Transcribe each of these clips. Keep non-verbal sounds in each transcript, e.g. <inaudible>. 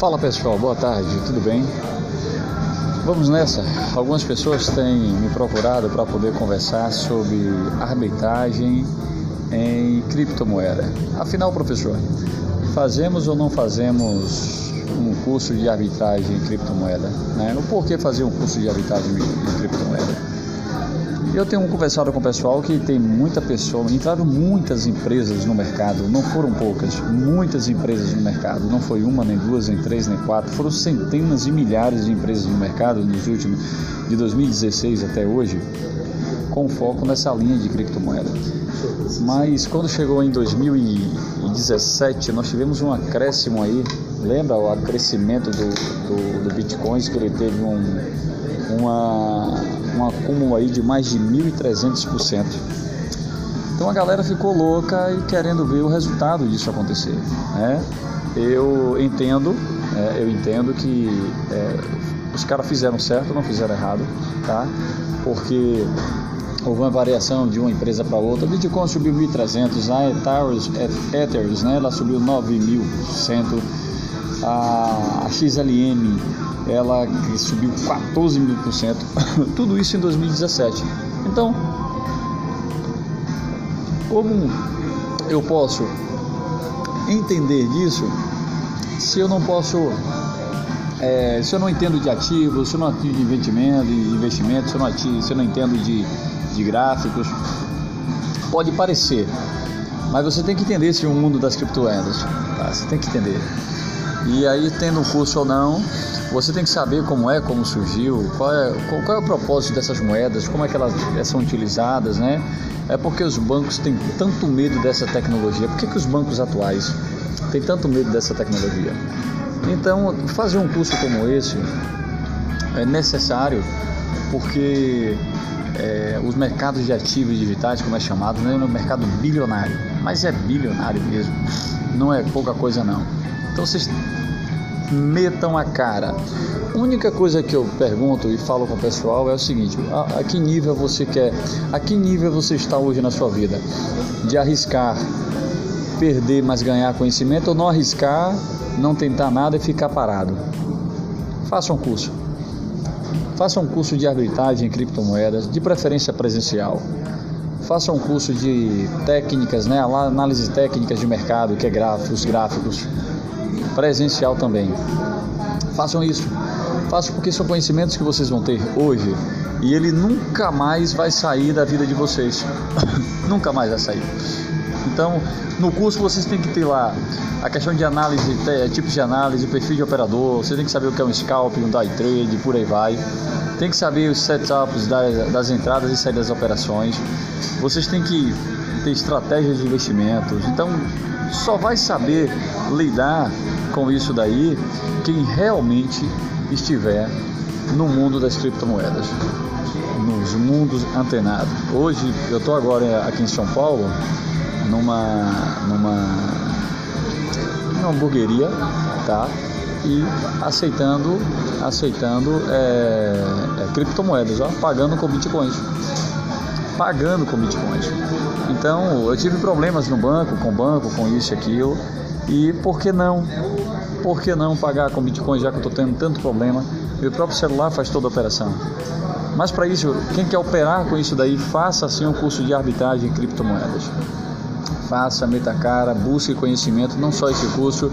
Fala pessoal, boa tarde, tudo bem? Vamos nessa. Algumas pessoas têm me procurado para poder conversar sobre arbitragem em criptomoeda. Afinal, professor, fazemos ou não fazemos um curso de arbitragem em criptomoeda? Né? O porquê fazer um curso de arbitragem em criptomoeda? Eu tenho conversado com o pessoal que tem muita pessoa, entraram muitas empresas no mercado, não foram poucas, muitas empresas no mercado, não foi uma, nem duas, nem três, nem quatro, foram centenas e milhares de empresas no mercado nos últimos, de 2016 até hoje, com foco nessa linha de criptomoeda. Mas quando chegou em 2017, nós tivemos um acréscimo aí, lembra o crescimento do, do, do Bitcoin, que ele teve um, uma um acúmulo aí de mais de 1.300%. Então a galera ficou louca e querendo ver o resultado disso acontecer. Né? Eu entendo, é, eu entendo que é, os caras fizeram certo, não fizeram errado, tá? Porque houve uma variação de uma empresa para outra. O Bitcoin subiu 1.300, a Ethers, Ethers, né? Ela subiu 9.000%. A, XLM ela subiu 14 mil por cento, <laughs> tudo isso em 2017. Então, como eu posso entender disso se eu não posso, é, se eu não entendo de ativos, se eu não entendo de investimento, de investimento, se eu não, ativo, se eu não entendo de, de gráficos, pode parecer, mas você tem que entender esse mundo das criptomoedas, tá? Você tem que entender. E aí, tendo um curso ou não, você tem que saber como é, como surgiu, qual é, qual, qual é o propósito dessas moedas, como é que elas são utilizadas, né? É porque os bancos têm tanto medo dessa tecnologia. Por que, que os bancos atuais têm tanto medo dessa tecnologia? Então, fazer um curso como esse é necessário porque é, os mercados de ativos digitais, como é chamado, né, é um mercado bilionário, mas é bilionário mesmo, não é pouca coisa não. Então vocês metam a cara. A única coisa que eu pergunto e falo com o pessoal é o seguinte: a, a, que nível você quer, a que nível você está hoje na sua vida? De arriscar, perder, mas ganhar conhecimento ou não arriscar, não tentar nada e ficar parado? Faça um curso. Faça um curso de arbitragem em criptomoedas, de preferência presencial. Faça um curso de técnicas, né, análise técnicas de mercado, que é gráficos, gráficos presencial também. Façam isso. Façam porque são conhecimentos que vocês vão ter hoje e ele nunca mais vai sair da vida de vocês. <laughs> nunca mais vai sair. Então, no curso vocês têm que ter lá a questão de análise, tipos de análise, perfil de operador, você tem que saber o que é um scalp, um day trade, por aí vai. Tem que saber os setups das, das entradas e saídas das operações. Vocês têm que ter estratégias de investimentos. Então, só vai saber lidar com isso daí quem realmente estiver no mundo das criptomoedas, nos mundos antenados. Hoje eu estou agora aqui em São Paulo, numa, numa, hamburgueria, tá? E aceitando, aceitando é, é, criptomoedas, ó, pagando com bitcoins pagando com bitcoins. Então eu tive problemas no banco, com banco, com isso e aquilo. E por que não? Por que não pagar com Bitcoin já que eu estou tendo tanto problema? Meu próprio celular faz toda a operação. Mas para isso, quem quer operar com isso daí, faça assim um curso de arbitragem em criptomoedas. Faça, meta cara, busque conhecimento, não só esse curso,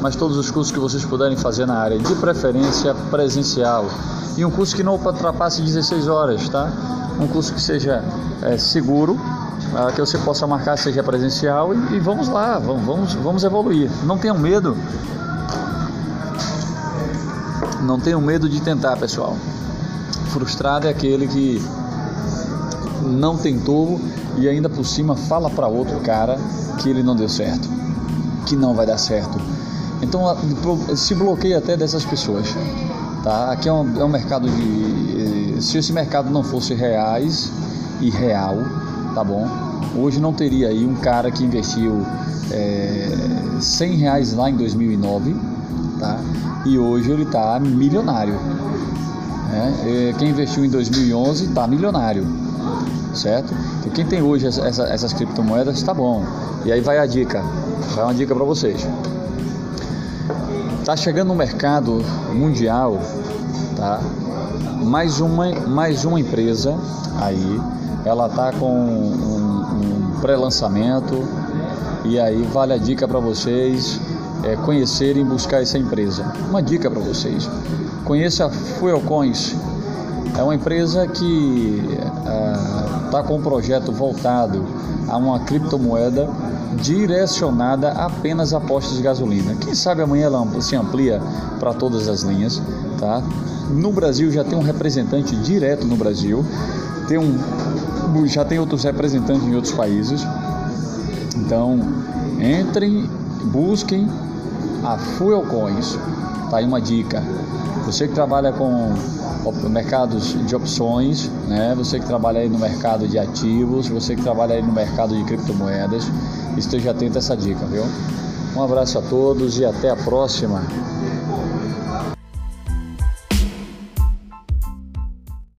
mas todos os cursos que vocês puderem fazer na área, de preferência presencial. E um curso que não ultrapasse 16 horas, tá? Um curso que seja é, seguro, uh, que você possa marcar, seja presencial e, e, vamos lá, vamos, vamos, vamos evoluir. Não tenham medo. Não tenham medo de tentar, pessoal. Frustrado é aquele que não tentou e ainda por cima fala para outro cara que ele não deu certo, que não vai dar certo. Então se bloqueia até dessas pessoas. Tá? Aqui é um, é um mercado de. Se esse mercado não fosse reais e real, tá bom? Hoje não teria aí um cara que investiu é, 100 reais lá em 2009, tá? E hoje ele está milionário. Né? Quem investiu em 2011 está milionário, certo? Então, quem tem hoje essa, essas criptomoedas está bom. E aí vai a dica, vai uma dica para vocês. Tá chegando no mercado mundial, tá? Mais uma, mais uma empresa aí, ela tá com um, um pré-lançamento e aí vale a dica para vocês é, conhecerem e buscar essa empresa. Uma dica para vocês: conheça a Fuelcoins. É uma empresa que está com um projeto voltado a uma criptomoeda direcionada apenas a postos de gasolina. Quem sabe amanhã ela se amplia para todas as linhas, tá? No Brasil já tem um representante direto no Brasil, tem um, já tem outros representantes em outros países. Então, entrem, busquem a Fuel Coins. Tá aí uma dica. Você que trabalha com mercados de opções, né? Você que trabalha aí no mercado de ativos, você que trabalha aí no mercado de criptomoedas, esteja atento a essa dica, viu? Um abraço a todos e até a próxima.